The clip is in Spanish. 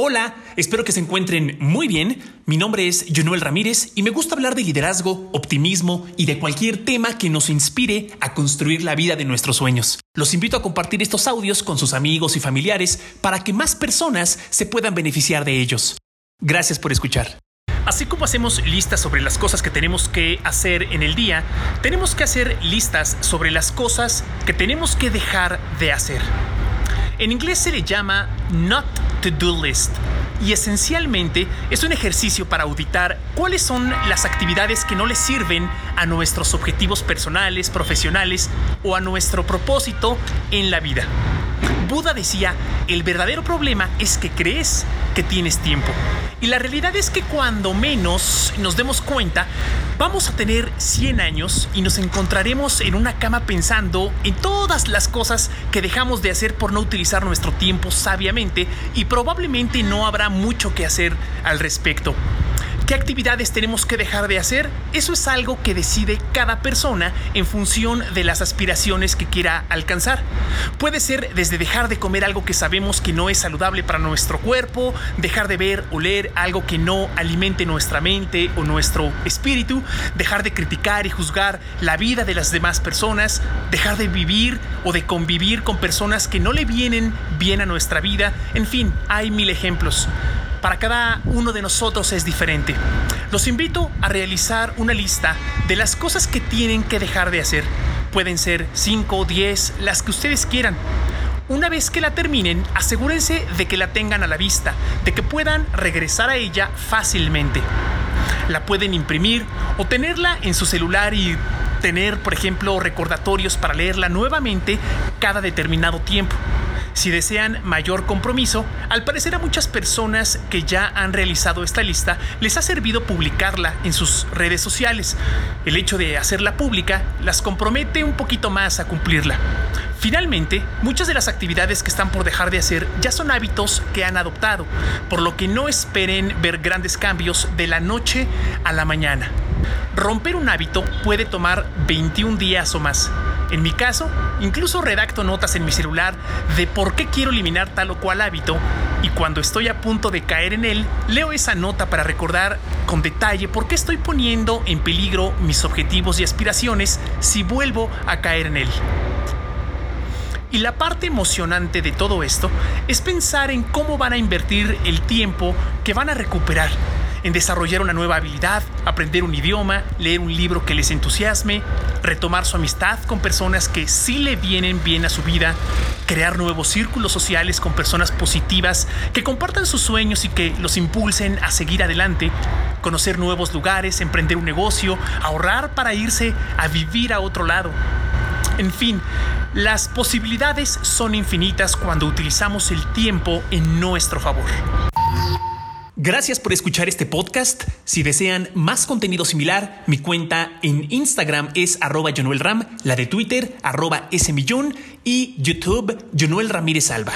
Hola, espero que se encuentren muy bien. Mi nombre es Jonuel Ramírez y me gusta hablar de liderazgo, optimismo y de cualquier tema que nos inspire a construir la vida de nuestros sueños. Los invito a compartir estos audios con sus amigos y familiares para que más personas se puedan beneficiar de ellos. Gracias por escuchar. Así como hacemos listas sobre las cosas que tenemos que hacer en el día, tenemos que hacer listas sobre las cosas que tenemos que dejar de hacer. En inglés se le llama not to-do list y esencialmente es un ejercicio para auditar cuáles son las actividades que no le sirven a nuestros objetivos personales, profesionales o a nuestro propósito en la vida. Buda decía, el verdadero problema es que crees que tienes tiempo. Y la realidad es que cuando menos nos demos cuenta, vamos a tener 100 años y nos encontraremos en una cama pensando en todas las cosas que dejamos de hacer por no utilizar nuestro tiempo sabiamente y probablemente no habrá mucho que hacer al respecto. ¿Qué actividades tenemos que dejar de hacer? Eso es algo que decide cada persona en función de las aspiraciones que quiera alcanzar. Puede ser desde dejar de comer algo que sabemos que no es saludable para nuestro cuerpo, dejar de ver o leer algo que no alimente nuestra mente o nuestro espíritu, dejar de criticar y juzgar la vida de las demás personas, dejar de vivir o de convivir con personas que no le vienen bien a nuestra vida. En fin, hay mil ejemplos para cada uno de nosotros es diferente. Los invito a realizar una lista de las cosas que tienen que dejar de hacer. Pueden ser 5 o 10, las que ustedes quieran. Una vez que la terminen, asegúrense de que la tengan a la vista, de que puedan regresar a ella fácilmente. La pueden imprimir o tenerla en su celular y tener, por ejemplo, recordatorios para leerla nuevamente cada determinado tiempo. Si desean mayor compromiso, al parecer a muchas personas que ya han realizado esta lista les ha servido publicarla en sus redes sociales. El hecho de hacerla pública las compromete un poquito más a cumplirla. Finalmente, muchas de las actividades que están por dejar de hacer ya son hábitos que han adoptado, por lo que no esperen ver grandes cambios de la noche a la mañana. Romper un hábito puede tomar 21 días o más. En mi caso, incluso redacto notas en mi celular de por qué quiero eliminar tal o cual hábito y cuando estoy a punto de caer en él, leo esa nota para recordar con detalle por qué estoy poniendo en peligro mis objetivos y aspiraciones si vuelvo a caer en él. Y la parte emocionante de todo esto es pensar en cómo van a invertir el tiempo que van a recuperar en desarrollar una nueva habilidad, aprender un idioma, leer un libro que les entusiasme, retomar su amistad con personas que sí le vienen bien a su vida, crear nuevos círculos sociales con personas positivas que compartan sus sueños y que los impulsen a seguir adelante, conocer nuevos lugares, emprender un negocio, ahorrar para irse a vivir a otro lado. En fin, las posibilidades son infinitas cuando utilizamos el tiempo en nuestro favor. Gracias por escuchar este podcast. Si desean más contenido similar, mi cuenta en Instagram es arroba Ram, la de Twitter arroba smillón y YouTube Jonuel Ramírez Alba.